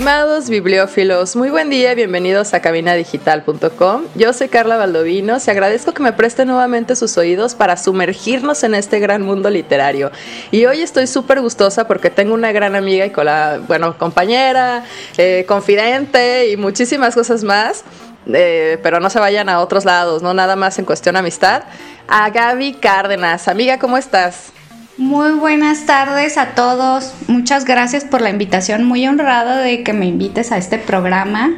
Estimados bibliófilos, muy buen día, bienvenidos a cabinadigital.com. Yo soy Carla Valdovinos y agradezco que me presten nuevamente sus oídos para sumergirnos en este gran mundo literario. Y hoy estoy súper gustosa porque tengo una gran amiga y bueno, compañera, eh, confidente y muchísimas cosas más. Eh, pero no se vayan a otros lados, no nada más en cuestión amistad. A Gaby Cárdenas. Amiga, ¿cómo estás? Muy buenas tardes a todos. Muchas gracias por la invitación. Muy honrada de que me invites a este programa.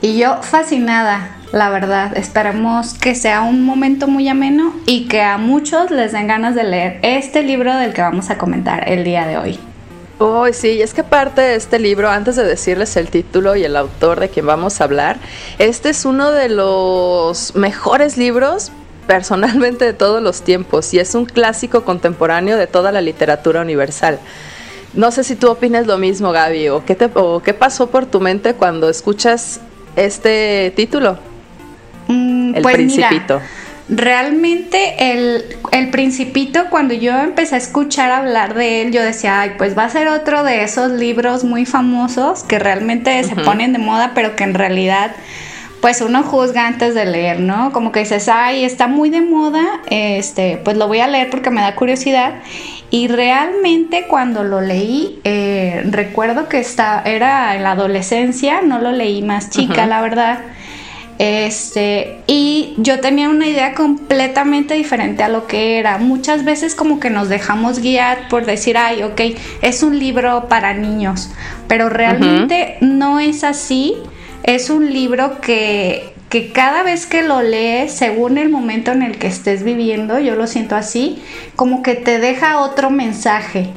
Y yo fascinada, la verdad. Esperemos que sea un momento muy ameno y que a muchos les den ganas de leer este libro del que vamos a comentar el día de hoy. Oh, sí, es que parte de este libro, antes de decirles el título y el autor de quien vamos a hablar, este es uno de los mejores libros personalmente de todos los tiempos y es un clásico contemporáneo de toda la literatura universal. No sé si tú opinas lo mismo, Gaby, o qué, te, qué pasó por tu mente cuando escuchas este título. Mm, el pues Principito. realmente el, el, Principito, cuando yo empecé a escuchar hablar de él, yo decía, ay, pues va a ser otro de esos libros muy famosos que realmente se ponen de moda, pero que en realidad pues uno juzga antes de leer, ¿no? Como que dices, ay, está muy de moda, este, pues lo voy a leer porque me da curiosidad. Y realmente cuando lo leí, eh, recuerdo que está, era en la adolescencia, no lo leí más chica, la verdad. Este, y yo tenía una idea completamente diferente a lo que era. Muchas veces como que nos dejamos guiar por decir, ay, ok, es un libro para niños, pero realmente no es así es un libro que, cada vez que lo lees, según el momento en el que estés viviendo, yo lo siento así, como que te deja otro mensaje.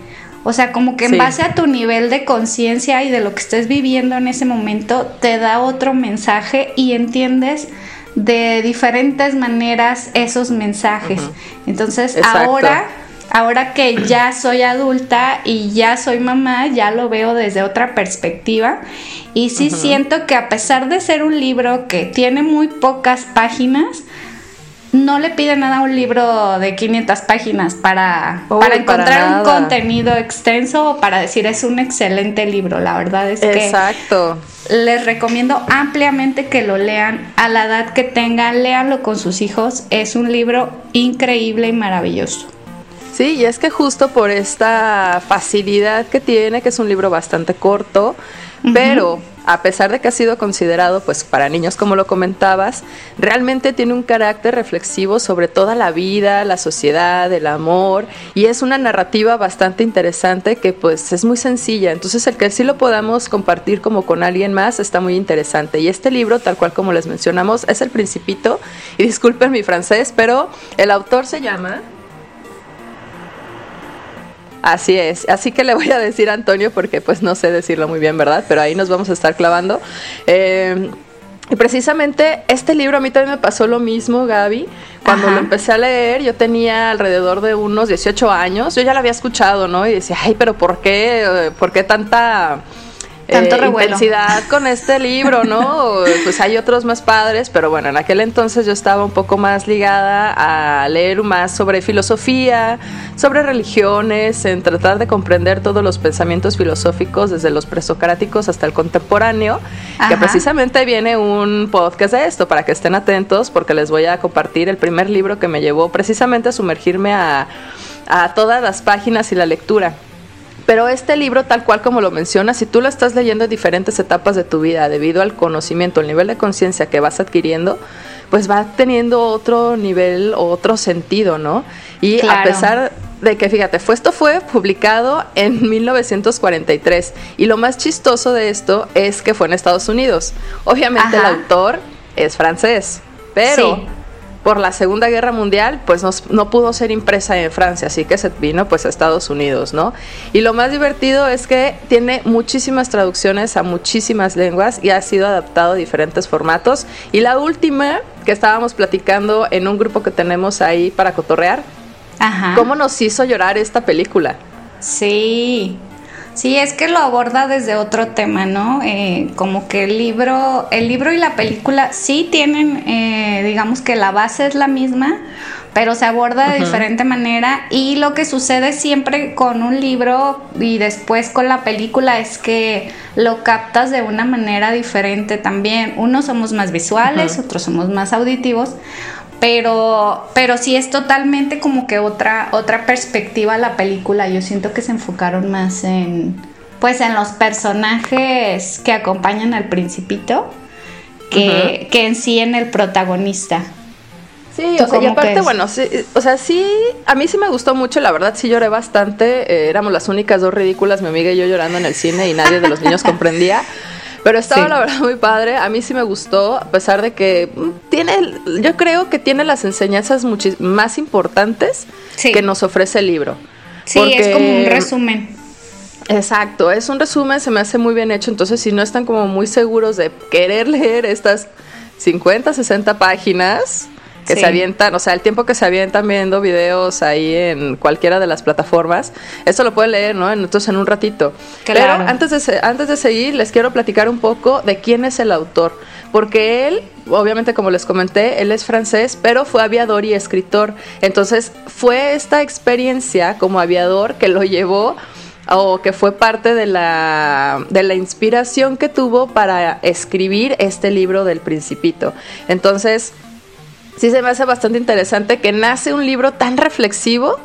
O sea, como que en base a tu nivel de conciencia y de lo que estés viviendo en ese momento, te da otro mensaje y entiendes de diferentes maneras esos mensajes. Entonces, ahora ahora que ya soy adulta y ya soy mamá, ya lo veo desde otra perspectiva. Y sí siento que a pesar de ser un libro que tiene muy pocas páginas, no le pide nada a un libro de 500 páginas para, para encontrar un contenido extenso o para decir es un excelente libro. La verdad es que Exacto. les recomiendo ampliamente que lo lean a la edad que tengan, léanlo con sus hijos. Es un libro increíble y maravilloso. Sí, y es que justo por esta facilidad que tiene, que es un libro bastante corto, pero a pesar de que ha sido considerado pues para niños como lo comentabas, realmente tiene un carácter reflexivo sobre toda la vida, la sociedad, el amor y es una narrativa bastante interesante que pues es muy sencilla, entonces el que sí lo podamos compartir como con alguien más está muy interesante. Y este libro tal cual como les mencionamos es El Principito y disculpen mi francés, pero el autor se llama Así es, así que le voy a decir a Antonio porque pues no sé decirlo muy bien, ¿verdad? Pero ahí nos vamos a estar clavando. Eh, y precisamente este libro a mí también me pasó lo mismo, Gaby. Cuando lo empecé a leer, yo tenía alrededor de unos 18 años. Yo ya lo había escuchado, ¿no? Y decía, ay, pero ¿por qué? ¿Por qué tanta tanto eh, intensidad con este libro, ¿no? pues hay otros más padres, pero bueno, en aquel entonces yo estaba un poco más ligada a leer más sobre filosofía, sobre religiones, en tratar de comprender todos los pensamientos filosóficos desde los presocráticos hasta el contemporáneo, que precisamente viene un podcast de esto para que estén atentos porque les voy a compartir el primer libro que me llevó precisamente a sumergirme a, a todas las páginas y la lectura. Pero este libro, tal cual como lo menciona, si tú lo estás leyendo en diferentes etapas de tu vida, debido al conocimiento, al nivel de conciencia que vas adquiriendo, pues va teniendo otro nivel otro sentido, ¿no? Y a pesar de que, fíjate, fue, esto fue publicado en 1943 y lo más chistoso de esto es que fue en Estados Unidos. Obviamente el autor es francés, pero por la Segunda Guerra Mundial, pues no pudo ser impresa en Francia, así que se vino pues a Estados Unidos, ¿no? Y lo más divertido es que tiene muchísimas traducciones a muchísimas lenguas y ha sido adaptado a diferentes formatos. Y la última que estábamos platicando en un grupo que tenemos ahí para cotorrear, ¿cómo nos hizo llorar esta película? Sí, Sí, es que lo aborda desde otro tema, ¿no? Eh, como que el libro, el libro y la película sí tienen, eh, digamos que la base es la misma, pero se aborda de diferente manera y lo que sucede siempre con un libro y después con la película es que lo captas de una manera diferente también. Unos somos más visuales, otros somos más auditivos, pero, pero sí es totalmente como que otra, otra perspectiva la película. Yo siento que se enfocaron más en, pues en los personajes que acompañan al principito que, en sí en el protagonista. Sí, o sea, y aparte, bueno, sí, o sea, sí, a mí sí me gustó mucho, la verdad sí lloré bastante, eh, éramos las únicas dos ridículas, mi amiga y yo llorando en el cine y nadie de los niños comprendía. Pero estaba la verdad muy padre. A mí sí me gustó, a pesar de que mm, tiene, yo creo que tiene las enseñanzas más importantes que nos ofrece el libro. Sí, es como un resumen. Exacto, es un resumen, se me hace muy bien hecho. Entonces, si no están como muy seguros de querer leer estas 50, 60 páginas, que se avientan, o sea, el tiempo que se avientan viendo videos ahí en cualquiera de las plataformas, eso lo pueden leer, ¿no? Entonces en un ratito. Pero antes de, antes de seguir, les quiero platicar un poco de quién es el autor, porque él, obviamente como les comenté, él es francés, pero fue aviador y escritor. Entonces fue esta experiencia como aviador que lo llevó o que fue parte de la, de la inspiración que tuvo para escribir este libro del principito. Entonces, sí se me hace bastante interesante que nace un libro tan reflexivo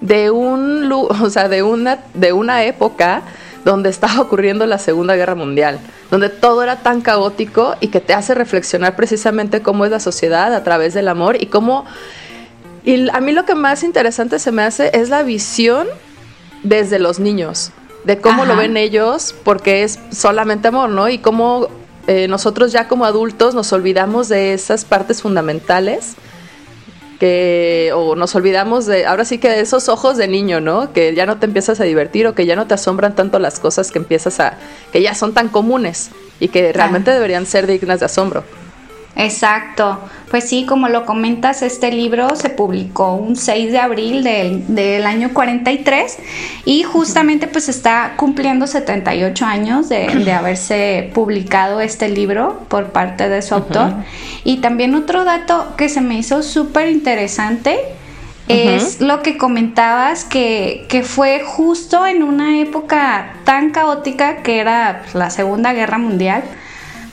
de un o sea, de una de una época donde estaba ocurriendo la Segunda Guerra Mundial, donde todo era tan caótico y que te hace reflexionar precisamente cómo es la sociedad a través del amor y cómo y a mí lo que más interesante se me hace es la visión desde los niños, de cómo lo ven ellos, porque es solamente amor, ¿no? Y cómo eh, nosotros ya como adultos nos olvidamos de esas partes fundamentales que o nos olvidamos de ahora sí que de esos ojos de niño, ¿no? Que ya no te empiezas a divertir o que ya no te asombran tanto las cosas que empiezas a que ya son tan comunes y que realmente deberían ser dignas de asombro. Exacto. Pues sí, como lo comentas, este libro se publicó un 6 de abril del, año 43 y justamente pues está cumpliendo 78 años de, haberse publicado este libro por parte de su autor. Y también otro dato que se me hizo súper interesante es lo que comentabas que, que, fue justo en una época tan caótica que era la Segunda Guerra Mundial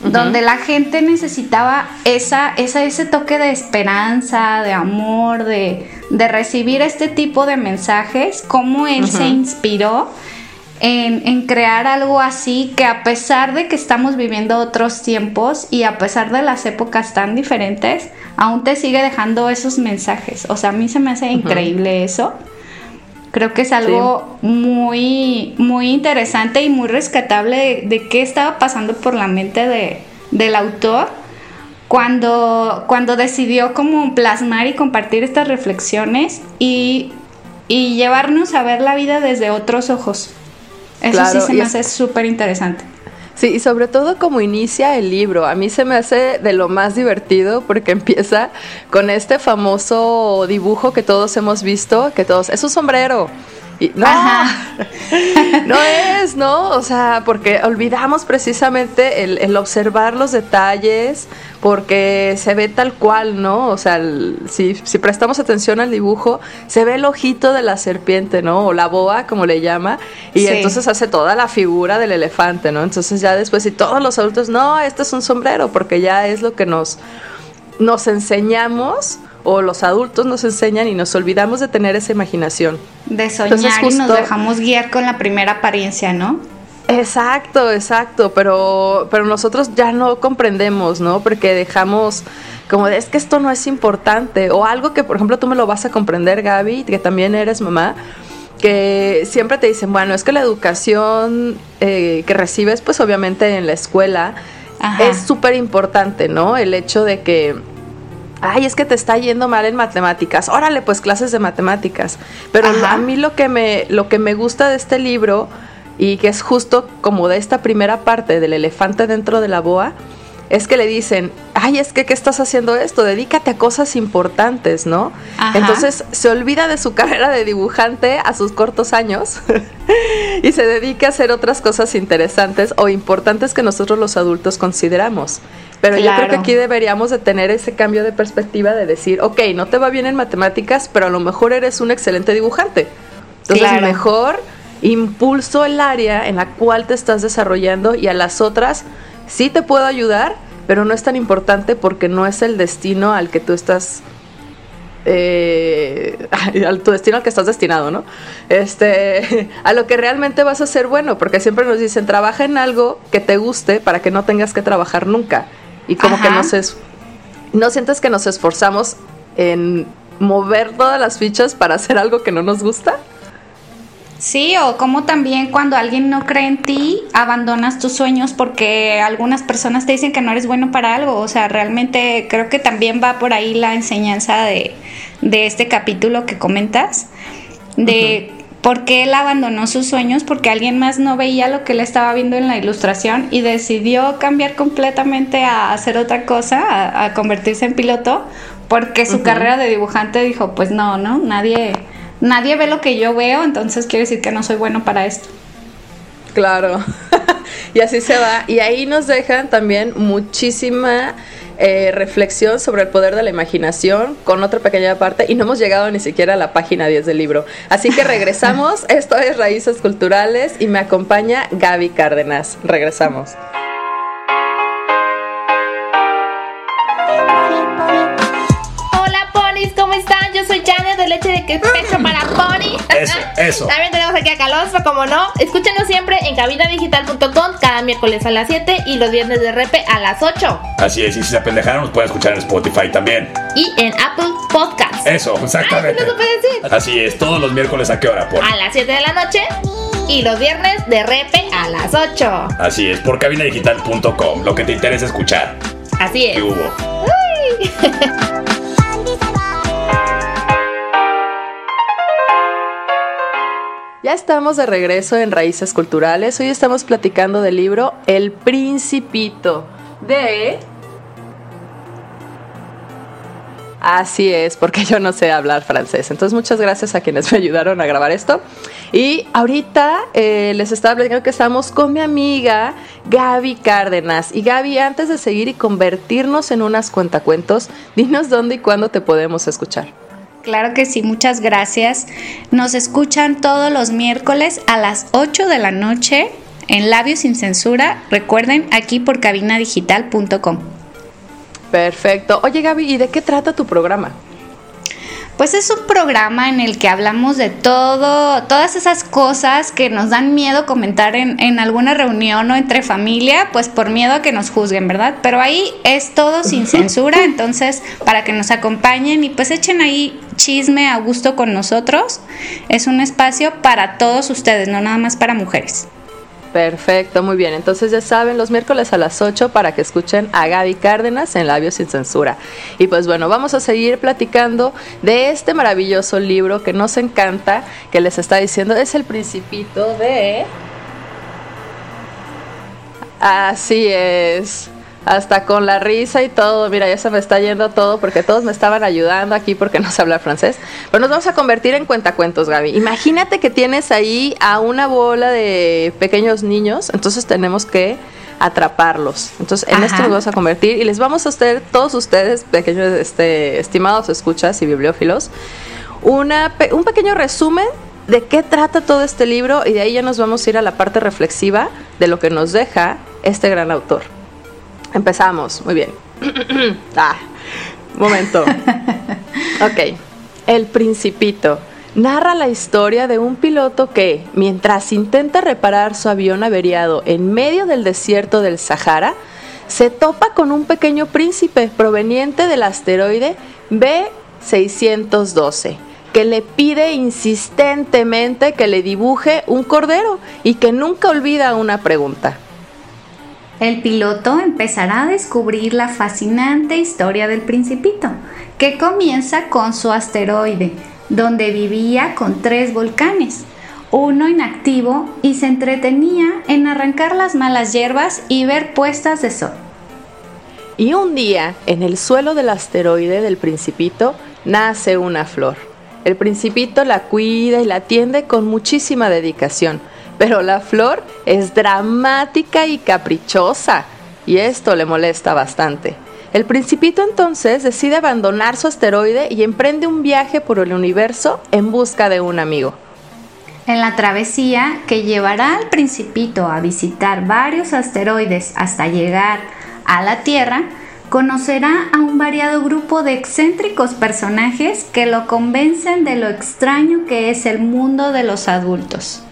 donde la gente necesitaba esa, esa, ese toque de esperanza, de amor, de, recibir este tipo de mensajes, cómo él se inspiró en, en, crear algo así que a pesar de que estamos viviendo otros tiempos y a pesar de las épocas tan diferentes, aún te sigue dejando esos mensajes. O sea, a mí se me hace increíble eso. Creo que es algo muy, muy interesante y muy rescatable de, qué estaba pasando por la mente de, del autor cuando, cuando decidió como plasmar y compartir estas reflexiones y, llevarnos a ver la vida desde otros ojos. Eso sí se me hace súper interesante. Sí, y sobre todo como inicia el libro. A mí se me hace de lo más divertido porque empieza con este famoso dibujo que todos hemos visto, que todos, es un sombrero no, no es, ¿no? O sea, porque olvidamos precisamente el, observar los detalles, porque se ve tal cual, ¿no? O sea, si, prestamos atención al dibujo, se ve el ojito de la serpiente, ¿no? O la boa, como le llama, y entonces hace toda la figura del elefante, ¿no? Entonces ya después, y todos los adultos, no, esto es un sombrero, porque ya es lo que nos, nos enseñamos o los adultos nos enseñan y nos olvidamos de tener esa imaginación. De soñar y nos dejamos guiar con la primera apariencia, ¿no? Exacto, exacto, pero, pero nosotros ya no comprendemos, ¿no? Porque dejamos como de, es que esto no es importante, o algo que, por ejemplo, tú me lo vas a comprender, Gaby, que también eres mamá, que siempre te dicen, bueno, es que la educación eh, que recibes, pues obviamente en la escuela, es súper importante, ¿no? El hecho de que ay, es que te está yendo mal en matemáticas, órale, pues clases de matemáticas. Pero a mí lo que, me, lo que me gusta de este libro, y que es justo como de esta primera parte del elefante dentro de la boa, es que le dicen, ay, es que, ¿qué estás haciendo esto? Dedícate a cosas importantes, ¿no? Entonces se olvida de su carrera de dibujante a sus cortos años y se dedica a hacer otras cosas interesantes o importantes que nosotros los adultos consideramos. Pero yo creo que aquí deberíamos de tener ese cambio de perspectiva de decir, ok, no te va bien en matemáticas, pero a lo mejor eres un excelente dibujante. Entonces, mejor impulso el área en la cual te estás desarrollando y a las otras sí te puedo ayudar, pero no es tan importante porque no es el destino al que tú estás eh, al tu destino al que estás destinado, ¿no? Este, a lo que realmente vas a ser bueno, porque siempre nos dicen, trabaja en algo que te guste para que no tengas que trabajar nunca y como que no se no sientes que nos esforzamos en mover todas las fichas para hacer algo que no nos gusta. Sí, o como también cuando alguien no cree en ti, abandonas tus sueños porque algunas personas te dicen que no eres bueno para algo. O sea, realmente creo que también va por ahí la enseñanza de, de este capítulo que comentas, de ¿Por qué él abandonó sus sueños? Porque alguien más no veía lo que él estaba viendo en la ilustración y decidió cambiar completamente a hacer otra cosa, a, convertirse en piloto, porque su carrera de dibujante dijo, pues no, no, nadie, nadie ve lo que yo veo, entonces quiere decir que no soy bueno para esto. Claro, y así se va. Y ahí nos dejan también muchísima eh, reflexión sobre el poder de la imaginación con otra pequeña parte y no hemos llegado ni siquiera a la página 10 del libro. Así que regresamos, esto es Raíces Culturales y me acompaña Gaby Cárdenas. Regresamos. De Leche de Pecho para Pony. Eso, eso. También tenemos aquí a Calostro, como no. Escúchenos siempre en cabinadigital.com cada miércoles a las 7 y los viernes de repe a las 8. Así es, y si se apendejaron, nos pueden escuchar en Spotify también. Y en Apple Podcasts. Eso, exactamente. Decir. Así es, todos los miércoles a qué hora, por. A las 7 de la noche. Y los viernes de repe a las 8. Así es, por cabinadigital.com, lo que te interesa escuchar. Así es. ¿Qué hubo? Estamos de regreso en Raíces Culturales. Hoy estamos platicando del libro El Principito de... Así es, porque yo no sé hablar francés. Entonces muchas gracias a quienes me ayudaron a grabar esto. Y ahorita eh, les estaba platicando que estamos con mi amiga Gaby Cárdenas. Y Gaby, antes de seguir y convertirnos en unas cuentacuentos, dinos dónde y cuándo te podemos escuchar. Claro que sí, muchas gracias. Nos escuchan todos los miércoles a las 8 de la noche en Labios sin Censura. Recuerden, aquí por cabinadigital.com. Perfecto. Oye Gaby, ¿y de qué trata tu programa? Pues es un programa en el que hablamos de todo, todas esas cosas que nos dan miedo comentar en, en, alguna reunión o entre familia, pues por miedo a que nos juzguen, ¿verdad? Pero ahí es todo sin censura, entonces para que nos acompañen y pues echen ahí chisme a gusto con nosotros. Es un espacio para todos ustedes, no nada más para mujeres. Perfecto, muy bien. Entonces ya saben, los miércoles a las 8 para que escuchen a Gaby Cárdenas en Labios sin Censura. Y pues bueno, vamos a seguir platicando de este maravilloso libro que nos encanta, que les está diciendo, es el principito de... Así es hasta con la risa y todo. Mira, ya se me está yendo todo porque todos me estaban ayudando aquí porque no sé hablar francés. Pero nos vamos a convertir en cuentacuentos, Gaby. Imagínate que tienes ahí a una bola de pequeños niños, entonces tenemos que atraparlos. Entonces, en esto nos vamos a convertir y les vamos a hacer todos ustedes, pequeños este, estimados escuchas y bibliófilos, una, un pequeño resumen de qué trata todo este libro y de ahí ya nos vamos a ir a la parte reflexiva de lo que nos deja este gran autor. Empezamos, muy bien. ah, momento. Ok. El Principito narra la historia de un piloto que, mientras intenta reparar su avión averiado en medio del desierto del Sahara, se topa con un pequeño príncipe proveniente del asteroide B612 que le pide insistentemente que le dibuje un cordero y que nunca olvida una pregunta. El piloto empezará a descubrir la fascinante historia del principito, que comienza con su asteroide, donde vivía con tres volcanes, uno inactivo y se entretenía en arrancar las malas hierbas y ver puestas de sol. Y un día, en el suelo del asteroide del principito, nace una flor. El principito la cuida y la atiende con muchísima dedicación, pero la flor es dramática y caprichosa, y esto le molesta bastante. El principito entonces decide abandonar su asteroide y emprende un viaje por el universo en busca de un amigo. En la travesía que llevará al principito a visitar varios asteroides hasta llegar a la Tierra, conocerá a un variado grupo de excéntricos personajes que lo convencen de lo extraño que es el mundo de los adultos.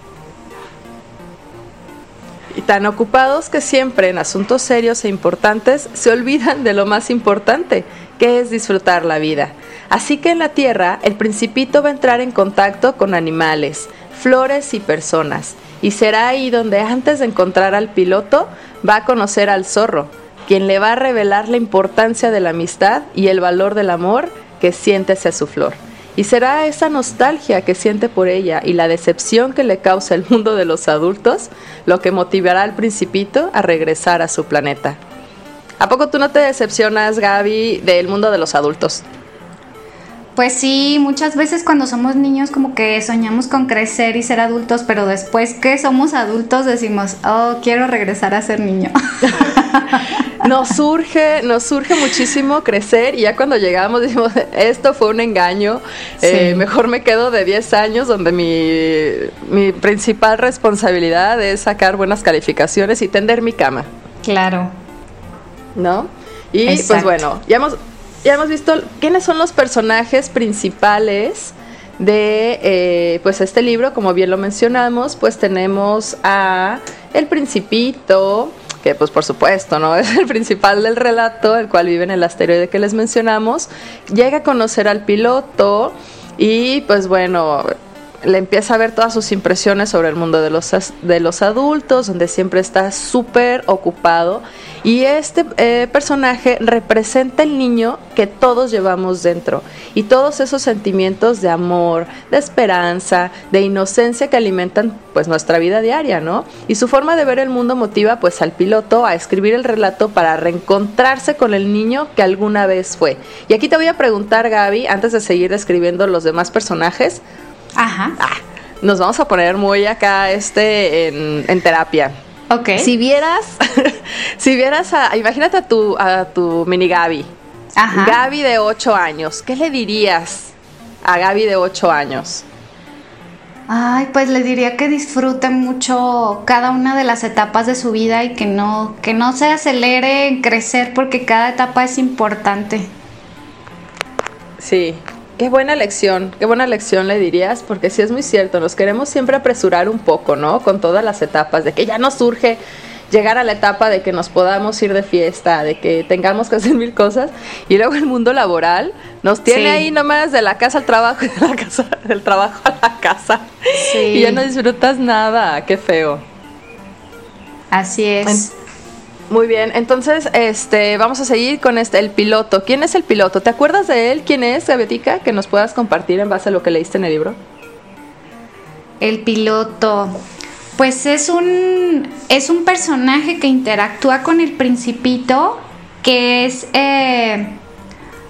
Y tan ocupados que siempre en asuntos serios e importantes se olvidan de lo más importante, que es disfrutar la vida. Así que en la Tierra el principito va a entrar en contacto con animales, flores y personas. Y será ahí donde antes de encontrar al piloto va a conocer al zorro, quien le va a revelar la importancia de la amistad y el valor del amor que siente hacia su flor. Y será esa nostalgia que siente por ella y la decepción que le causa el mundo de los adultos lo que motivará al principito a regresar a su planeta. ¿A poco tú no te decepcionas, Gaby, del mundo de los adultos? Pues sí, muchas veces cuando somos niños como que soñamos con crecer y ser adultos, pero después que somos adultos decimos, oh, quiero regresar a ser niño. nos surge, nos surge muchísimo crecer y ya cuando llegamos decimos, esto fue un engaño, eh, mejor me quedo de 10 años donde mi, mi principal responsabilidad es sacar buenas calificaciones y tender mi cama. Claro. ¿No? Y pues bueno, ya hemos, ya hemos visto quiénes son los personajes principales de eh, pues este libro, como bien lo mencionamos, pues tenemos a El Principito, que pues por supuesto, ¿no? Es el principal del relato, el cual vive en el asteroide que les mencionamos, llega a conocer al piloto y pues bueno, le empieza a ver todas sus impresiones sobre el mundo de los, de los adultos, donde siempre está súper ocupado. Y este eh, personaje representa el niño que todos llevamos dentro. Y todos esos sentimientos de amor, de esperanza, de inocencia que alimentan pues nuestra vida diaria, ¿no? Y su forma de ver el mundo motiva pues al piloto a escribir el relato para reencontrarse con el niño que alguna vez fue. Y aquí te voy a preguntar, Gaby, antes de seguir describiendo los demás personajes, Ajá. Ah, nos vamos a poner muy acá este en, terapia. Ok. Si vieras, si vieras a, imagínate a tu, a tu mini Gaby. Ajá. Gaby de 8 años, ¿qué le dirías a Gaby de 8 años? Ay, pues le diría que disfrute mucho cada una de las etapas de su vida y que no, que no se acelere en crecer porque cada etapa es importante. Sí, Qué buena lección, qué buena lección le dirías, porque sí es muy cierto, nos queremos siempre apresurar un poco, ¿no? Con todas las etapas, de que ya nos surge llegar a la etapa de que nos podamos ir de fiesta, de que tengamos que hacer mil cosas, y luego el mundo laboral nos tiene ahí nomás de la casa al trabajo y de la casa, del trabajo a la casa. Y ya no disfrutas nada, qué feo. Así es. Muy bien, entonces este vamos a seguir con este el piloto. ¿Quién es el piloto? ¿Te acuerdas de él? ¿Quién es, Gabetica? Que nos puedas compartir en base a lo que leíste en el libro. El piloto. Pues es un es un personaje que interactúa con el principito, que es eh,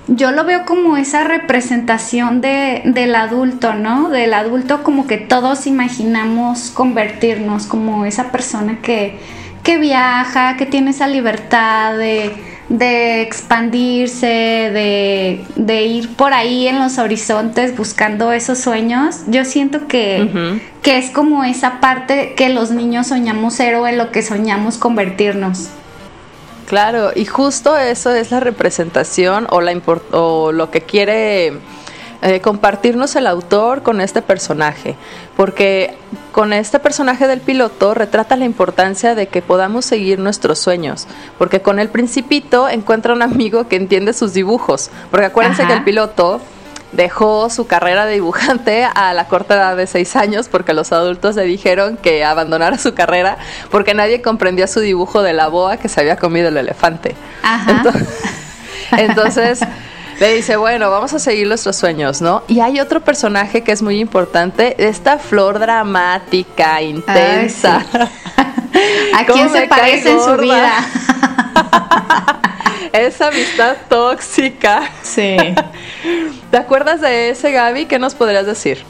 yo lo veo como esa representación de, del adulto, ¿no? Del adulto como que todos imaginamos convertirnos, como esa persona que, que viaja, que tiene esa libertad de, expandirse, de, ir por ahí en los horizontes buscando esos sueños, yo siento que, que es como esa parte que los niños soñamos ser o en lo que soñamos convertirnos. Claro, y justo eso es la representación o, la o lo que quiere eh, compartirnos el autor con este personaje, porque con este personaje del piloto retrata la importancia de que podamos seguir nuestros sueños, porque con el principito encuentra un amigo que entiende sus dibujos, porque acuérdense que el piloto dejó su carrera de dibujante a la corta edad de seis años porque los adultos le dijeron que abandonara su carrera porque nadie comprendía su dibujo de la boa que se había comido el elefante. Entonces, le dice, bueno, vamos a seguir nuestros sueños, ¿no? Y hay otro personaje que es muy importante, esta flor dramática, intensa. ¿A quién se parece en su vida? Esa amistad tóxica. Sí. ¿Te acuerdas de ese, Gaby? ¿Qué nos podrías decir?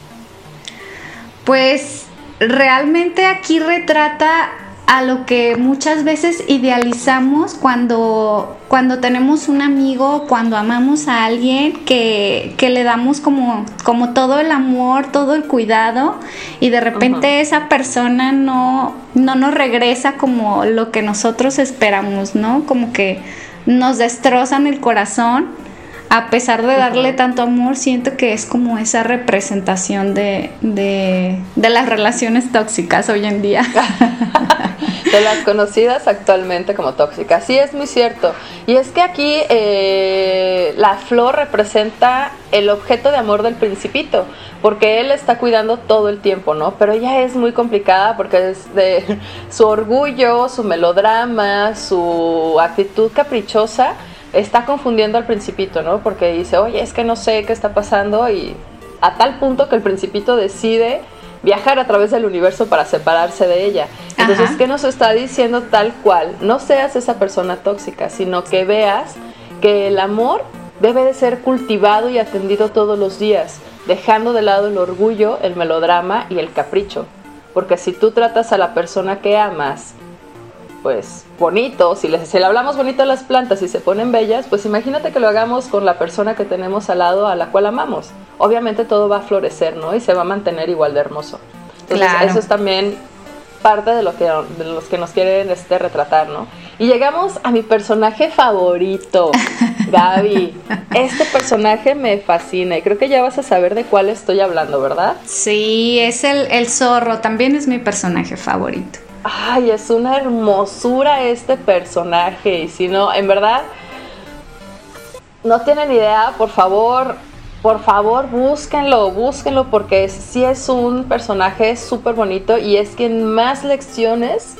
Pues realmente aquí retrata a lo que muchas veces idealizamos cuando, cuando tenemos un amigo, cuando amamos a alguien, que, le damos como, como todo el amor, todo el cuidado, y de repente esa persona no, no nos regresa como lo que nosotros esperamos, ¿no? Como que nos destrozan el corazón. A pesar de darle tanto amor, siento que es como esa representación de, de, de las relaciones tóxicas hoy en día. de las conocidas actualmente como tóxicas. Sí, es muy cierto. Y es que aquí eh, la flor representa el objeto de amor del principito, porque él está cuidando todo el tiempo, ¿no? Pero ella es muy complicada porque es de su orgullo, su melodrama, su actitud caprichosa, está confundiendo al principito, ¿no? Porque dice, oye, es que no sé qué está pasando y a tal punto que el principito decide viajar a través del universo para separarse de ella. Entonces, ¿qué nos está diciendo tal cual? No seas esa persona tóxica, sino que veas que el amor debe de ser cultivado y atendido todos los días, dejando de lado el orgullo, el melodrama y el capricho. Porque si tú tratas a la persona que amas, pues bonito, si le, si le hablamos bonito a las plantas y se ponen bellas, pues imagínate que lo hagamos con la persona que tenemos al lado a la cual amamos. Obviamente todo va a florecer, ¿no? Y se va a mantener igual de hermoso. Entonces eso es también parte de lo que de los que nos quieren este retratar, ¿no? Y llegamos a mi personaje favorito, Gaby. Este personaje me fascina y creo que ya vas a saber de cuál estoy hablando, ¿verdad? Sí, es el, el zorro, también es mi personaje favorito. Ay, es una hermosura este personaje. Y si no, en verdad, no tienen idea, por favor, por favor, búsquenlo, búsquenlo, porque sí es un personaje súper bonito y es quien más lecciones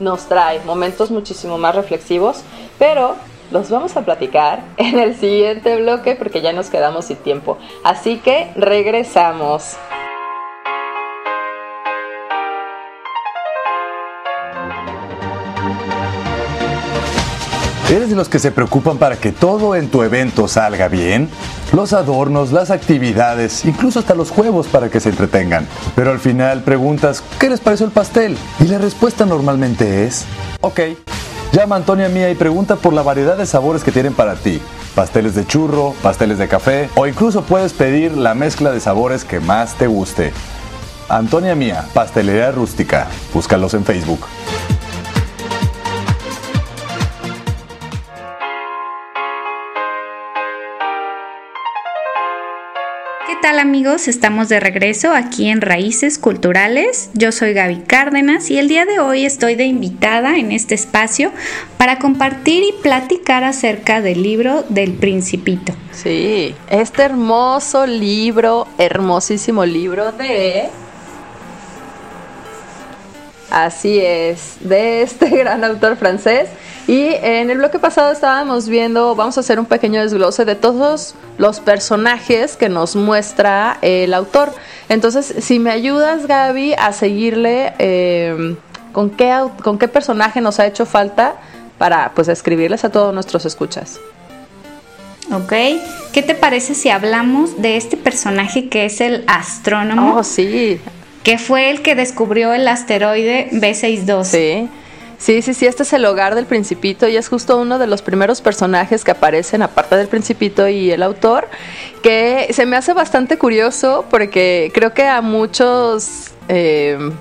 nos trae, momentos muchísimo más reflexivos, pero los vamos a platicar en el siguiente bloque porque ya nos quedamos sin tiempo. Así que regresamos. ¿Eres de los que se preocupan para que todo en tu evento salga bien? Los adornos, las actividades, incluso hasta los juegos para que se entretengan. Pero al final preguntas, ¿qué les pareció el pastel? Y la respuesta normalmente es, ok. Llama a Antonia Mía y pregunta por la variedad de sabores que tienen para ti. Pasteles de churro, pasteles de café o incluso puedes pedir la mezcla de sabores que más te guste. Antonia Mía, Pastelería Rústica. Búscalos en Facebook. Tal amigos? Estamos de regreso aquí en Raíces Culturales. Yo soy Gaby Cárdenas y el día de hoy estoy de invitada en este espacio para compartir y platicar acerca del libro del Principito. Sí, este hermoso libro, hermosísimo libro de Así es, de este gran autor francés. Y en el bloque pasado estábamos viendo, vamos a hacer un pequeño desglose de todos los personajes que nos muestra el autor. Entonces, si me ayudas, Gaby, a seguirle em, con, qué, con qué personaje nos ha hecho falta para pues escribirles a todos nuestros escuchas. ¿ok? ¿Qué te parece si hablamos de este personaje que es el astrónomo? Oh, sí que fue el que descubrió el asteroide B62. Sí. Sí, sí, sí, este es el hogar del principito y es justo uno de los primeros personajes que aparecen, aparte del principito y el autor, que se me hace bastante curioso porque creo que a muchos... Em,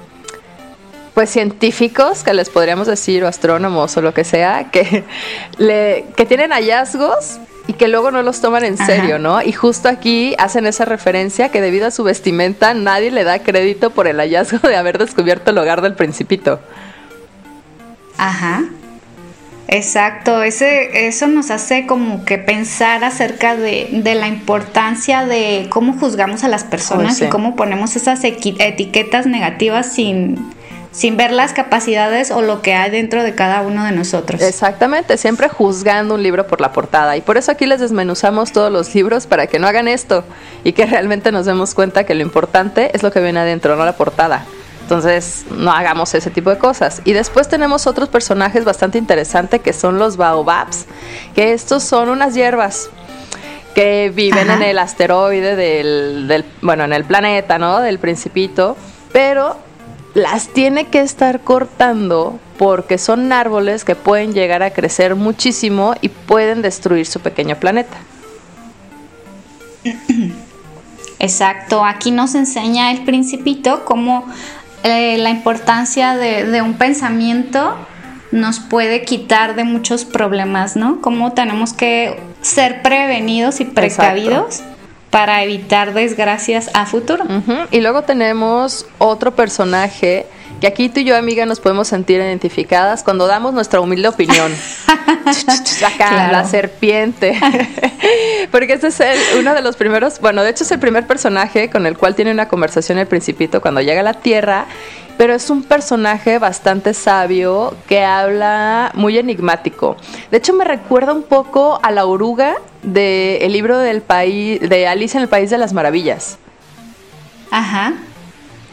pues científicos que les podríamos decir o astrónomos o lo que sea que le que tienen hallazgos y que luego no los toman en serio, ¿no? Y justo aquí hacen esa referencia que debido a su vestimenta nadie le da crédito por el hallazgo de haber descubierto el hogar del principito. Ajá. Exacto, ese, eso nos hace como que pensar acerca de, de la importancia de cómo juzgamos a las personas y cómo ponemos esas etiquetas negativas sin, sin ver las capacidades o lo que hay dentro de cada uno de nosotros. Exactamente, siempre juzgando un libro por la portada. Y por eso aquí les desmenuzamos todos los libros para que no hagan esto y que realmente nos demos cuenta que lo importante es lo que viene adentro, no la portada. Entonces, no hagamos ese tipo de cosas. Y después tenemos otros personajes bastante interesantes que son los baobabs, que estos son unas hierbas que viven en el asteroide del, bueno, en el planeta, ¿no? Del principito, pero las tiene que estar cortando porque son árboles que pueden llegar a crecer muchísimo y pueden destruir su pequeño planeta. Exacto, aquí nos enseña el principito cómo eh, la importancia de, un pensamiento nos puede quitar de muchos problemas, ¿no? Cómo tenemos que ser prevenidos y precavidos para evitar desgracias a futuro. Y luego tenemos otro personaje que aquí tú y yo, amiga, nos podemos sentir identificadas cuando damos nuestra humilde opinión. Acá, la serpiente. Porque este es uno de los primeros, bueno, de hecho es el primer personaje con el cual tiene una conversación el principito cuando llega a la Tierra, pero es un personaje bastante sabio que habla muy enigmático. De hecho me recuerda un poco a la oruga del libro del país, de Alicia en el País de las Maravillas. Ajá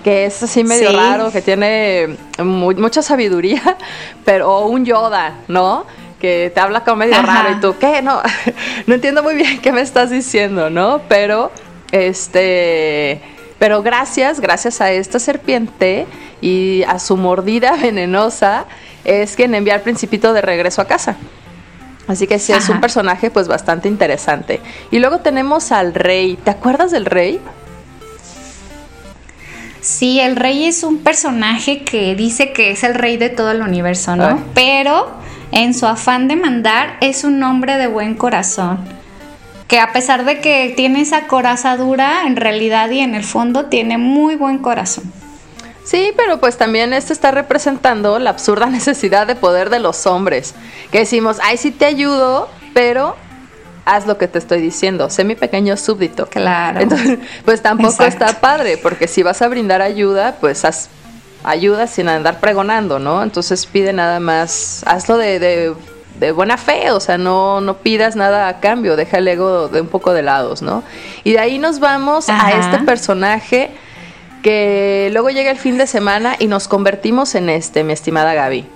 que es así medio raro, que tiene mucha sabiduría, pero un Yoda, ¿no? Que te habla como medio raro y tú, ¿qué? No, no entiendo muy bien qué me estás diciendo, ¿no? Pero, este, pero gracias, gracias a esta serpiente y a su mordida venenosa, es quien envía al principito de regreso a casa. Así que sí, es un personaje pues bastante interesante. Y luego tenemos al rey. ¿Te acuerdas del rey? Sí, el rey es un personaje que dice que es el rey de todo el universo, ¿no? Pero en su afán de mandar es un hombre de buen corazón. Que a pesar de que tiene esa coraza dura, en realidad y en el fondo tiene muy buen corazón. Sí, pero pues también esto está representando la absurda necesidad de poder de los hombres. Que decimos, ay, sí te ayudo, pero haz lo que te estoy diciendo, sé mi pequeño súbdito. Claro. Entonces, pues tampoco está padre, porque si vas a brindar ayuda, pues haz ayuda sin andar pregonando, ¿no? Entonces pide nada más, hazlo de, de, buena fe, o sea, no, no pidas nada a cambio, deja el ego de un poco de lados, ¿no? Y de ahí nos vamos a este personaje que luego llega el fin de semana y nos convertimos en este, mi estimada Gaby.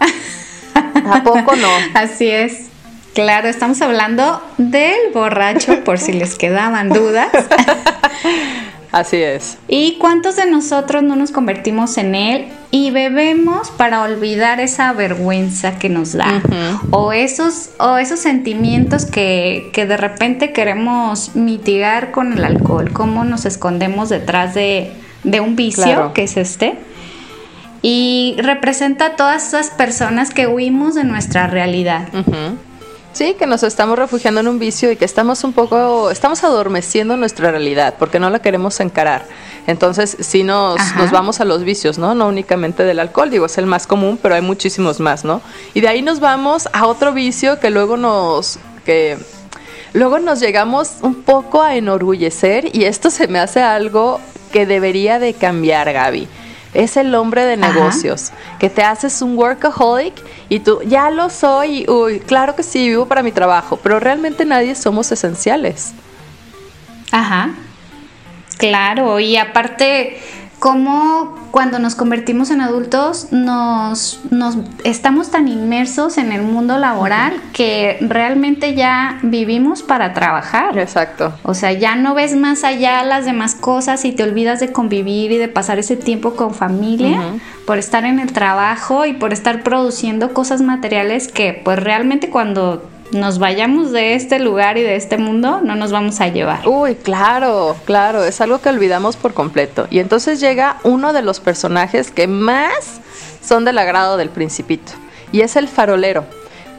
¿A poco no? Así es. Claro, estamos hablando del borracho, por si les quedaban dudas. Así es. ¿Y cuántos de nosotros no nos convertimos en él y bebemos para olvidar esa vergüenza que nos da? o, esos, o esos sentimientos que, de repente queremos mitigar con el alcohol, cómo nos escondemos detrás de, un vicio que es este. Y representa a todas esas personas que huimos de nuestra realidad. Sí, que nos estamos refugiando en un vicio y que estamos un poco, estamos adormeciendo nuestra realidad porque no la queremos encarar. Entonces, sí nos, nos vamos a los vicios, ¿no? No únicamente del alcohol, digo, es el más común, pero hay muchísimos más, ¿no? Y de ahí nos vamos a otro vicio que luego nos, que luego nos llegamos un poco a enorgullecer y esto se me hace algo que debería de cambiar, Gaby es el hombre de negocios, que te haces un workaholic y tú, ya lo soy, uy, claro que sí, vivo para mi trabajo, pero realmente nadie somos esenciales. Ajá, claro, y aparte cómo cuando nos convertimos en adultos nos, nos, estamos tan inmersos en el mundo laboral que realmente ya vivimos para trabajar. Exacto. O sea, ya no ves más allá las demás cosas y te olvidas de convivir y de pasar ese tiempo con familia por estar en el trabajo y por estar produciendo cosas materiales que pues realmente cuando nos vayamos de este lugar y de este mundo, no nos vamos a llevar. Uy, claro, claro, es algo que olvidamos por completo. Y entonces llega uno de los personajes que más son del agrado del principito, y es el farolero.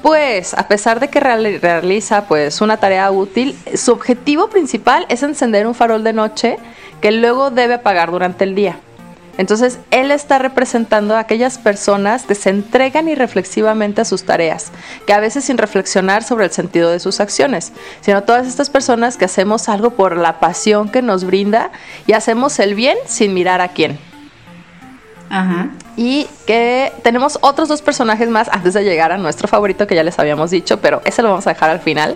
Pues, a pesar de que realiza pues una tarea útil, su objetivo principal es encender un farol de noche que luego debe apagar durante el día. Entonces, él está representando a aquellas personas que se entregan irreflexivamente a sus tareas, que a veces sin reflexionar sobre el sentido de sus acciones, sino todas estas personas que hacemos algo por la pasión que nos brinda y hacemos el bien sin mirar a quién. Ajá. Y que tenemos otros dos personajes más antes de llegar a nuestro favorito que ya les habíamos dicho, pero ese lo vamos a dejar al final.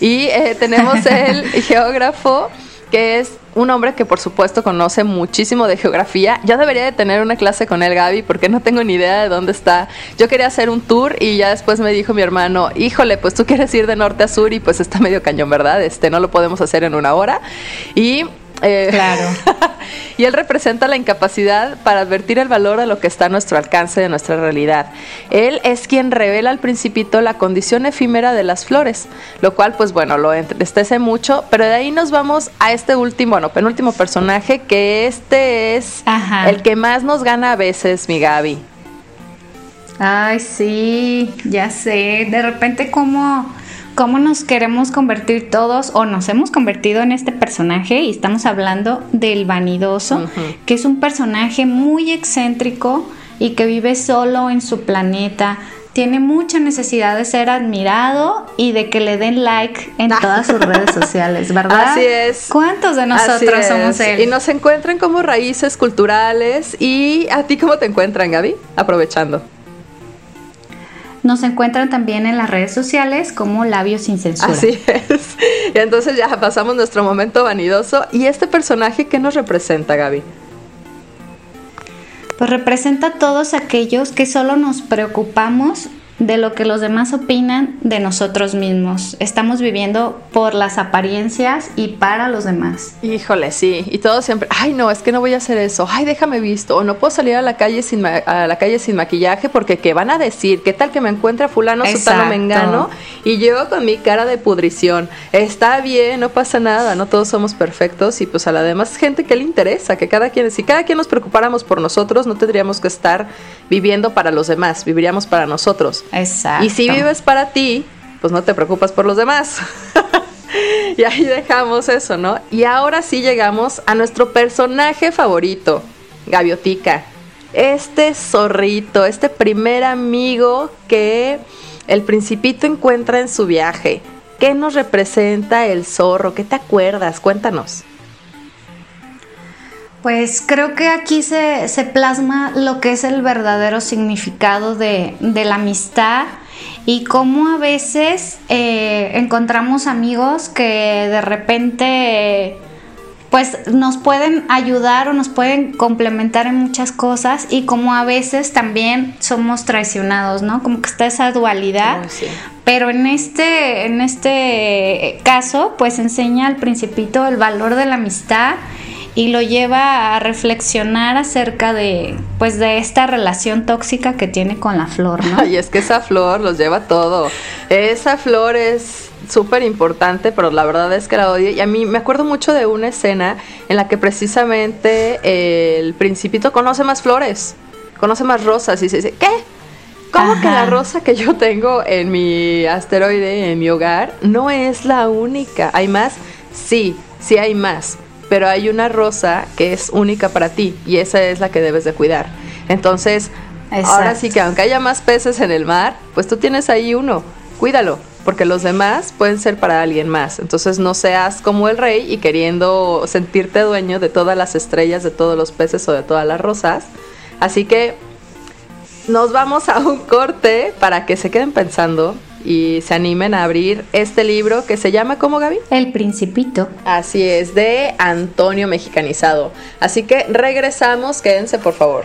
Y eh, tenemos el geógrafo que es un hombre que por supuesto conoce muchísimo de geografía. Yo debería de tener una clase con él, Gaby, porque no tengo ni idea de dónde está. Yo quería hacer un tour y ya después me dijo mi hermano, híjole, pues tú quieres ir de norte a sur y pues está medio cañón, ¿verdad? Este, no lo podemos hacer en una hora. Y eh, claro. y él representa la incapacidad para advertir el valor de lo que está a nuestro alcance de nuestra realidad. Él es quien revela al principito la condición efímera de las flores, lo cual, pues bueno, lo entristece mucho, pero de ahí nos vamos a este último, bueno, penúltimo personaje, que este es el que más nos gana a veces, mi Gaby. Ay, sí, ya sé. De repente, como cómo nos queremos convertir todos o nos hemos convertido en este personaje y estamos hablando del vanidoso, que es un personaje muy excéntrico y que vive solo en su planeta. Tiene mucha necesidad de ser admirado y de que le den like en todas sus redes sociales, ¿verdad? Así es. ¿Cuántos de nosotros somos él? Y nos encuentran como raíces culturales. ¿Y a ti cómo te encuentran, Gaby? Aprovechando. Nos encuentran también en las redes sociales como Labios sin Censura. Así es. Y entonces ya pasamos nuestro momento vanidoso. ¿Y este personaje qué nos representa, Gaby? Pues representa a todos aquellos que solo nos preocupamos de lo que los demás opinan de nosotros mismos. Estamos viviendo por las apariencias y para los demás. Híjole, sí. Y todo siempre, ay no, es que no voy a hacer eso. Ay, déjame visto. O no puedo salir a la calle sin, a la calle sin maquillaje porque ¿qué van a decir? ¿Qué tal que me encuentra fulano, sutano, mengano? Y yo con mi cara de pudrición. Está bien, no pasa nada, no todos somos perfectos y pues a la demás gente que le interesa, que cada quien, si cada quien nos preocupáramos por nosotros, no tendríamos que estar viviendo para los demás, viviríamos para nosotros. Exacto. Y si vives para ti, pues no te preocupas por los demás. y ahí dejamos eso, ¿no? Y ahora sí llegamos a nuestro personaje favorito, Gaviotica. Este zorrito, este primer amigo que el principito encuentra en su viaje. ¿Qué nos representa el zorro? ¿Qué te acuerdas? Cuéntanos. Pues creo que aquí se, plasma lo que es el verdadero significado de, la amistad y cómo a veces eh, encontramos amigos que de repente pues nos pueden ayudar o nos pueden complementar en muchas cosas y como a veces también somos traicionados, ¿no? Como que está esa dualidad. Pero en este, en este caso, pues enseña al principito el valor de la amistad y lo lleva a reflexionar acerca de pues de esta relación tóxica que tiene con la flor, ¿no? Y es que esa flor los lleva todo. Esa flor es súper importante, pero la verdad es que la odio. Y a mí me acuerdo mucho de una escena en la que precisamente el principito conoce más flores, conoce más rosas y se dice, ¿qué? ¿Cómo que la rosa que yo tengo en mi asteroide, en mi hogar, no es la única? ¿Hay más? Sí, sí hay más pero hay una rosa que es única para ti y esa es la que debes de cuidar. Entonces, ahora sí que aunque haya más peces en el mar, pues tú tienes ahí uno, cuídalo, porque los demás pueden ser para alguien más. Entonces no seas como el rey y queriendo sentirte dueño de todas las estrellas, de todos los peces o de todas las rosas. Así que nos vamos a un corte para que se queden pensando y se animen a abrir este libro que se llama ¿cómo Gaby? El Principito. Así es, de Antonio Mexicanizado. Así que regresamos, quédense por favor.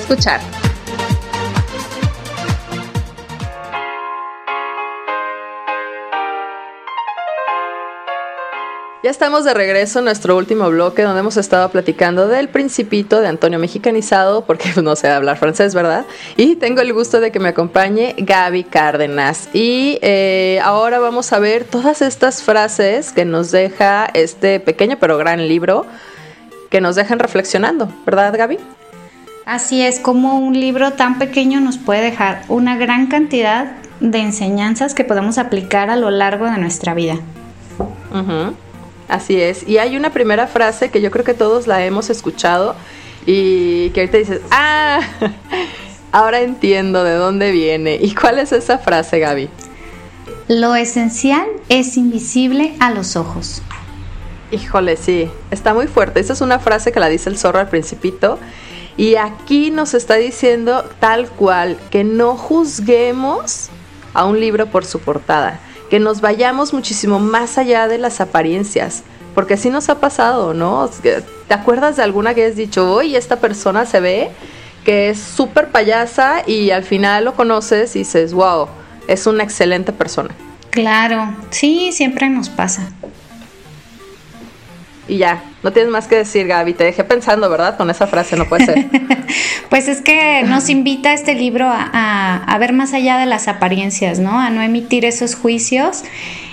escuchar. Ya estamos de regreso en nuestro último bloque donde hemos estado platicando del principito de Antonio Mexicanizado, porque no sé hablar francés, ¿verdad? Y tengo el gusto de que me acompañe Gaby Cárdenas. Y eh, ahora vamos a ver todas estas frases que nos deja este pequeño pero gran libro, que nos dejan reflexionando, ¿verdad Gaby? Así es, como un libro tan pequeño nos puede dejar una gran cantidad de enseñanzas que podemos aplicar a lo largo de nuestra vida. Así es. Y hay una primera frase que yo creo que todos la hemos escuchado y que ahorita dices, ah, ahora entiendo de dónde viene. ¿Y cuál es esa frase, Gaby? Lo esencial es invisible a los ojos. Híjole, sí, está muy fuerte. Esa es una frase que la dice el zorro al principito. Y aquí nos está diciendo tal cual que no juzguemos a un libro por su portada que nos vayamos muchísimo más allá de las apariencias, porque así nos ha pasado, ¿no? ¿Te acuerdas de alguna que has dicho, oye, esta persona se ve que es súper payasa y al final lo conoces y dices, wow, es una excelente persona? Claro, sí, siempre nos pasa. Y ya, no tienes más que decir, Gaby. Te dejé pensando, ¿verdad? Con esa frase, no puede ser. pues es que nos invita este libro a, ver más allá de las apariencias, ¿no? A no emitir esos juicios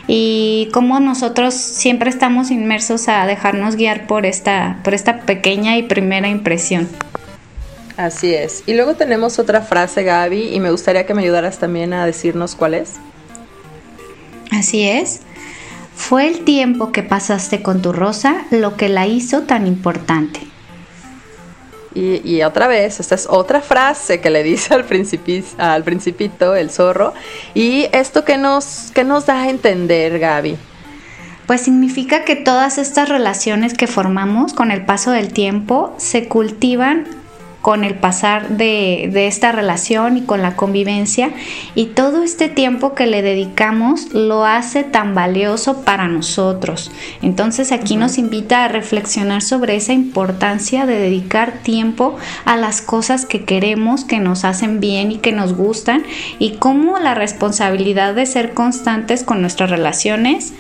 y cómo nosotros siempre estamos inmersos a dejarnos guiar por esta, por esta pequeña y primera impresión. Así es. Y luego tenemos otra frase, Gaby, y me gustaría que me ayudaras también a decirnos cuál es. Así es. Fue el tiempo que pasaste con tu rosa lo que la hizo tan importante. Y, otra vez, esta es otra frase que le dice al, al principito, el zorro. ¿Y esto qué nos, qué nos da a entender, Gaby? Pues significa que todas estas relaciones que formamos con el paso del tiempo se cultivan con el pasar de, esta relación y con la convivencia y todo este tiempo que le dedicamos lo hace tan valioso para nosotros. Entonces aquí nos invita a reflexionar sobre esa importancia de dedicar tiempo a las cosas que queremos, que nos hacen bien y que nos gustan y cómo la responsabilidad de ser constantes con nuestras relaciones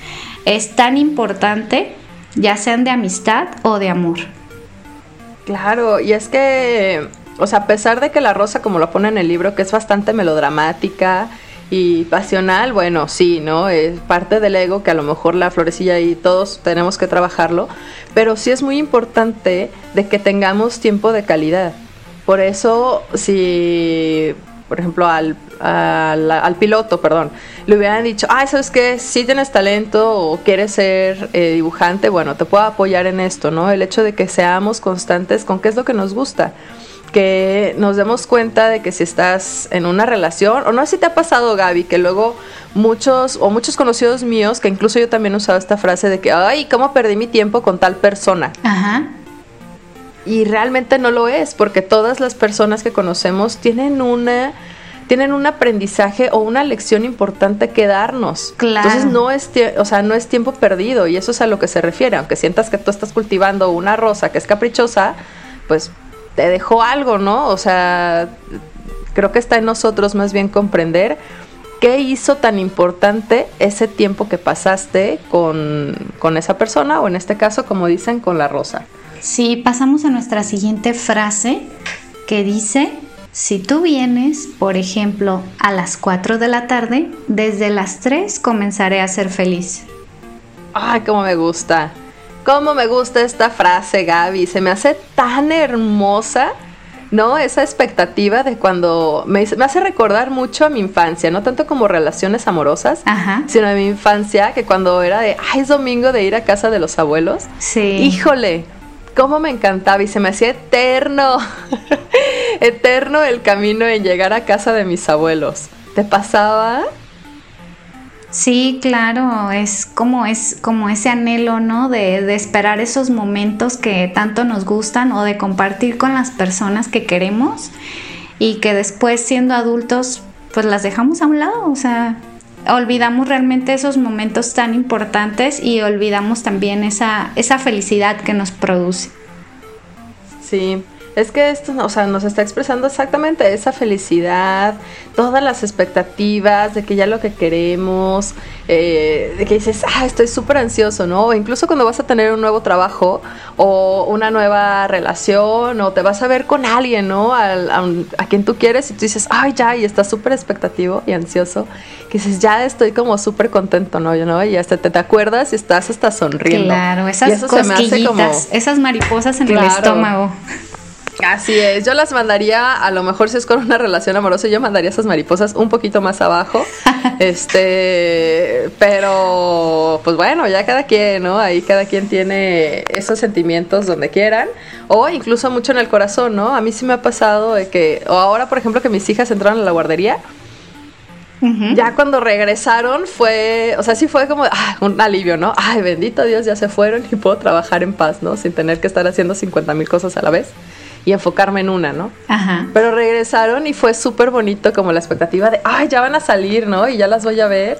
es tan importante, ya sean de amistad o de amor. Claro, y es que, o sea, a pesar de que la rosa, como lo pone en el libro, que es bastante melodramática y pasional, bueno, sí, ¿no? Es parte del ego que a lo mejor la florecilla y todos tenemos que trabajarlo, pero sí es muy importante de que tengamos tiempo de calidad. Por eso, si, por ejemplo, al al, piloto, perdón, le hubieran dicho, ay, ¿sabes qué? Si tienes talento o quieres ser eh, dibujante, bueno, te puedo apoyar en esto, ¿no? El hecho de que seamos constantes con qué es lo que nos gusta que nos demos cuenta de que si estás en una relación, o no sé si te ha pasado, Gaby, que luego muchos o muchos conocidos míos, que incluso yo también usado esta frase de que, ay, ¿cómo perdí mi tiempo con tal persona? Ajá. Y realmente no lo es, porque todas las personas que conocemos tienen una tienen un aprendizaje o una lección importante que darnos. Claro. Entonces no es, o sea, no es tiempo perdido y eso es a lo que se refiere. Aunque sientas que tú estás cultivando una rosa que es caprichosa, pues te dejó algo, ¿no? O sea, creo que está en nosotros más bien comprender qué hizo tan importante ese tiempo que pasaste con, con esa persona o en este caso, como dicen, con la rosa. Sí, pasamos a nuestra siguiente frase que dice, si tú vienes, por ejemplo, a las 4 de la tarde, desde las 3 comenzaré a ser feliz. Ay, cómo me gusta. Cómo me gusta esta frase, Gaby. Se me hace tan hermosa. ¿no? Esa expectativa de cuando me, hace recordar mucho a mi infancia, no tanto como relaciones amorosas, sino a mi infancia, que cuando era de, ay, es domingo de ir a casa de los abuelos. Sí. Híjole, cómo me encantaba y se me hacía eterno, eterno el camino en llegar a casa de mis abuelos. ¿Te pasaba? Sí, claro, es como es como ese anhelo, ¿no? De, de, esperar esos momentos que tanto nos gustan o de compartir con las personas que queremos y que después siendo adultos pues las dejamos a un lado, o sea, olvidamos realmente esos momentos tan importantes y olvidamos también esa, esa felicidad que nos produce. Sí, es que esto, o sea, nos está expresando exactamente esa felicidad, todas las expectativas de que ya lo que queremos, eh, de que dices, ah, estoy súper ansioso, ¿no? O incluso cuando vas a tener un nuevo trabajo o una nueva relación o te vas a ver con alguien, ¿no? a, a, quien tú quieres y tú dices, ay, ya, y estás súper expectativo y ansioso, que dices, ya estoy como súper contento, ¿no? ¿no? Y hasta te, te acuerdas y estás hasta sonriendo. Claro, esas cosquillitas, esas mariposas en el estómago. Así es, yo las mandaría, a lo mejor si es con una relación amorosa, yo mandaría esas mariposas un poquito más abajo. este, pero pues bueno, ya cada quien, ¿no? Ahí cada quien tiene esos sentimientos donde quieran, o incluso mucho en el corazón, ¿no? A mí sí me ha pasado de que, o ahora por ejemplo que mis hijas entraron a la guardería, Ya cuando regresaron fue, o sea, sí fue como ah, un alivio, ¿no? Ay, bendito Dios, ya se fueron y puedo trabajar en paz, ¿no? Sin tener que estar haciendo 50 mil cosas a la vez y enfocarme en una, ¿no? Ajá. Pero regresaron y fue súper bonito como la expectativa de, ay, ya van a salir, ¿no? Y ya las voy a ver.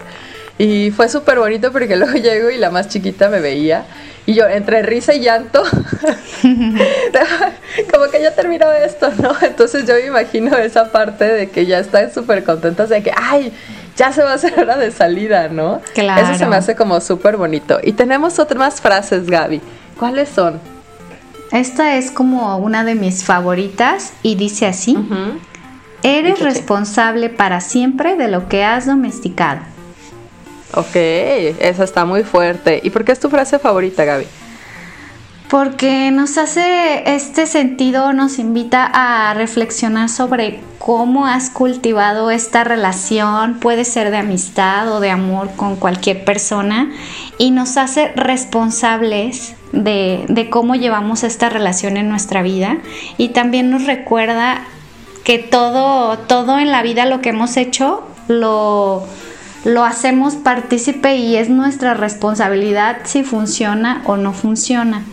Y fue súper bonito porque luego llego y la más chiquita me veía. Y yo, entre risa y llanto, como que ya terminó esto, ¿no? Entonces yo me imagino esa parte de que ya están súper contentas de que, ay, ya se va a hacer hora de salida, ¿no? Claro. Eso se me hace como súper bonito. Y tenemos otras más frases, Gaby. ¿Cuáles son? Esta es como una de mis favoritas y dice así, eres responsable para siempre de lo que has domesticado. Ok, esa está muy fuerte. ¿Y por qué es tu frase favorita, Gaby? Porque nos hace este sentido, nos invita a reflexionar sobre cómo has cultivado esta relación, puede ser de amistad o de amor con cualquier persona, y nos hace responsables de, cómo llevamos esta relación en nuestra vida y también nos recuerda que todo, todo en la vida lo que hemos hecho lo, lo hacemos partícipe y es nuestra responsabilidad si funciona o no funciona.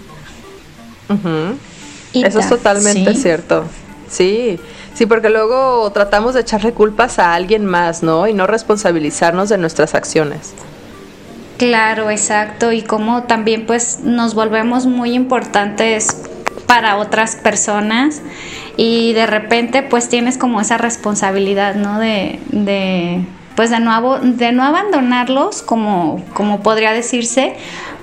Eso es totalmente cierto. Sí, sí, porque luego tratamos de echarle culpas a alguien más, ¿no? Y no responsabilizarnos de nuestras acciones. Claro, exacto. Y como también pues nos volvemos muy importantes para otras personas y de repente pues tienes como esa responsabilidad, ¿no? De, de pues de no, de no abandonarlos como, como podría decirse,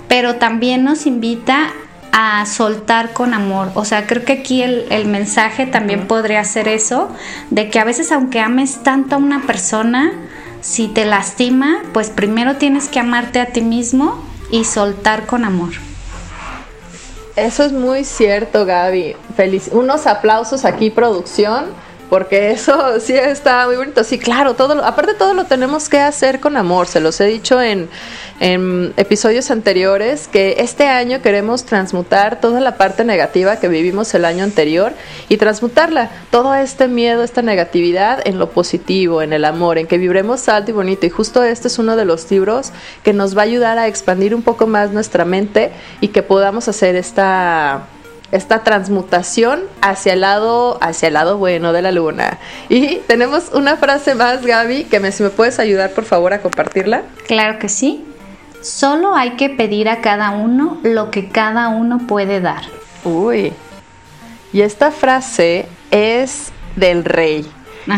pero también nos invita a soltar con amor. O sea, creo que aquí el, el, mensaje también podría ser eso, de que a veces aunque ames tanto a una persona, si te lastima, pues primero tienes que amarte a ti mismo y soltar con amor. Eso es muy cierto, Gaby. Feliz. Unos aplausos aquí, producción, porque eso sí está muy bonito. Sí, claro, todo, aparte todo lo tenemos que hacer con amor. Se los he dicho en, en episodios anteriores que este año queremos transmutar toda la parte negativa que vivimos el año anterior y transmutarla, todo este miedo, esta negatividad en lo positivo, en el amor, en que vibremos alto y bonito. Y justo este es uno de los libros que nos va a ayudar a expandir un poco más nuestra mente y que podamos hacer esta esta transmutación hacia el lado hacia el lado bueno de la luna. Y tenemos una frase más, Gaby, que me, si me puedes ayudar por favor a compartirla. Claro que sí. Solo hay que pedir a cada uno lo que cada uno puede dar. Uy. Y esta frase es del rey.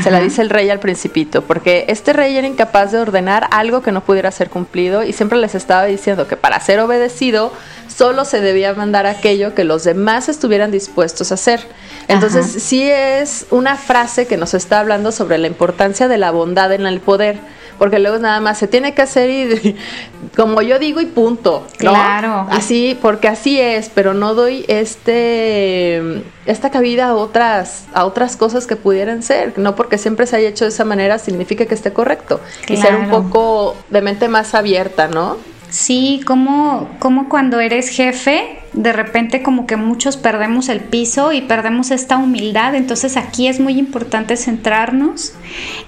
Se la dice el rey al principito, porque este rey era incapaz de ordenar algo que no pudiera ser cumplido y siempre les estaba diciendo que para ser obedecido solo se debía mandar aquello que los demás estuvieran dispuestos a hacer. Entonces, sí es una frase que nos está hablando sobre la importancia de la bondad en el poder porque luego nada más se tiene que hacer y como yo digo y punto. Claro. Así, porque así es, pero no doy este esta cabida a otras a otras cosas que pudieran ser, no porque siempre se haya hecho de esa manera significa que esté correcto y ser un poco de mente más abierta, ¿no? Sí, como, como cuando eres jefe, de repente como que muchos perdemos el piso y perdemos esta humildad. Entonces aquí es muy importante centrarnos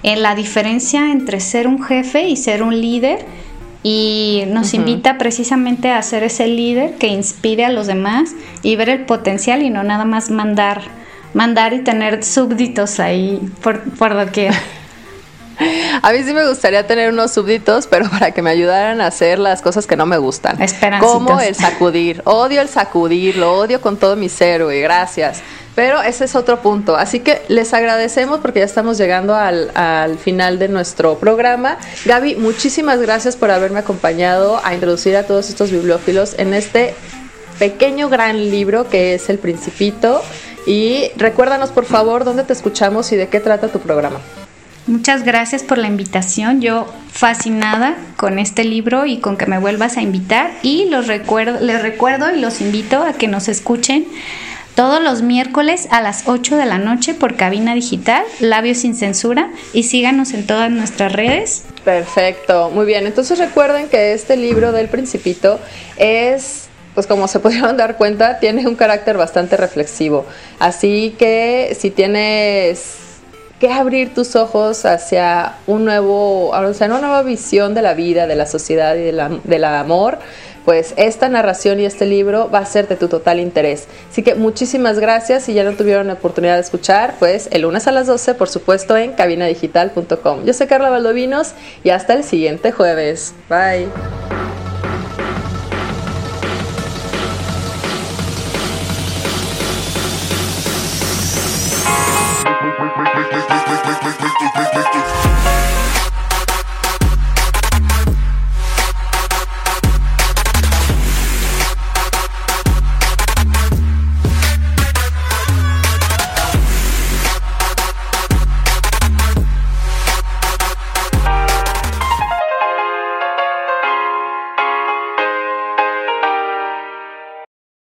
en la diferencia entre ser un jefe y ser un líder. Y nos invita precisamente a ser ese líder que inspire a los demás y ver el potencial y no nada más mandar, mandar y tener súbditos ahí por, por doquier. A mí sí me gustaría tener unos súbditos, pero para que me ayudaran a hacer las cosas que no me gustan. Como el sacudir. Odio el sacudir, lo odio con todo mi ser, y gracias. Pero ese es otro punto. Así que les agradecemos porque ya estamos llegando al, al, final de nuestro programa. Gaby, muchísimas gracias por haberme acompañado a introducir a todos estos bibliófilos en este pequeño gran libro que es El Principito. Y recuérdanos por favor dónde te escuchamos y de qué trata tu programa. Muchas gracias por la invitación. Yo fascinada con este libro y con que me vuelvas a invitar. Y los recuerdo, les recuerdo y los invito a que nos escuchen todos los miércoles a las 8 de la noche por Cabina Digital, Labios sin Censura, y síganos en todas nuestras redes. Perfecto, muy bien. Entonces recuerden que este libro del Principito es pues como se pudieron dar cuenta, tiene un carácter bastante reflexivo. Así que si tienes que abrir tus ojos hacia un nuevo, o sea, una nueva visión de la vida, de la sociedad y del amor, pues esta narración y este libro va a ser de tu total interés. Así que muchísimas gracias. Si ya no tuvieron la oportunidad de escuchar, pues el lunes a las 12, por supuesto, en cabinadigital.com. Yo soy Carla Valdovinos y hasta el siguiente jueves. Bye.